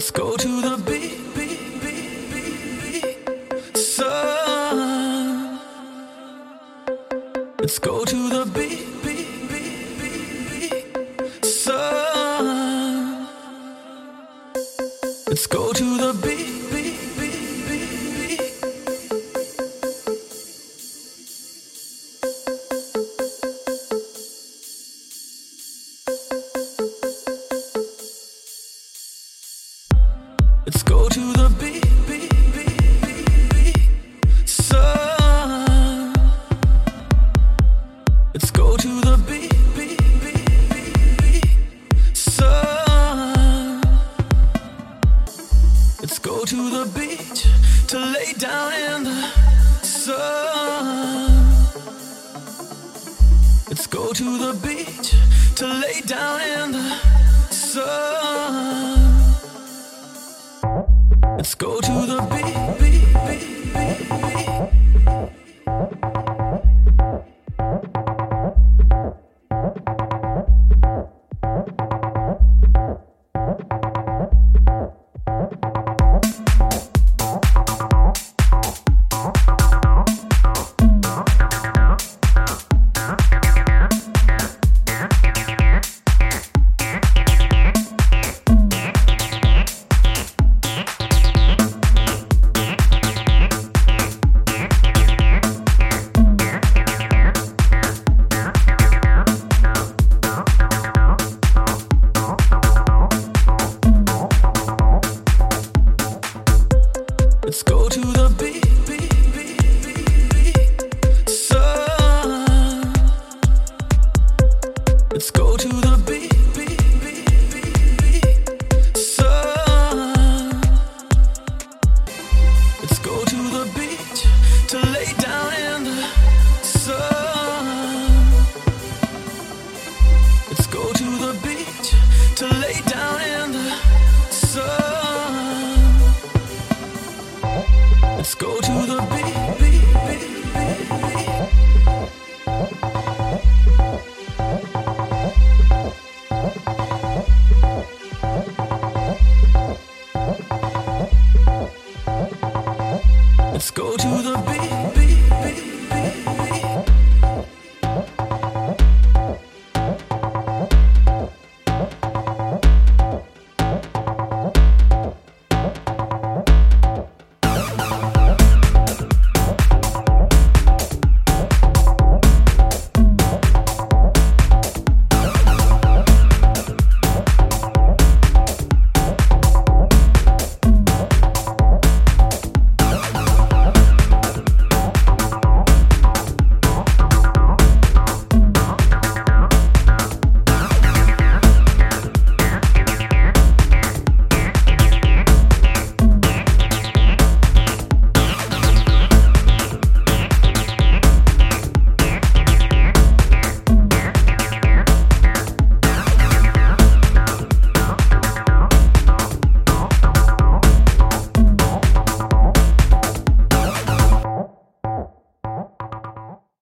Let's go to the. Sun. Let's go to the beat, beat, beat, beat, beat. Sun. Let's go to go to the beach to lay down in the sun. Let's go to the beach to lay down in the sun. Let's go to the beat, Let's go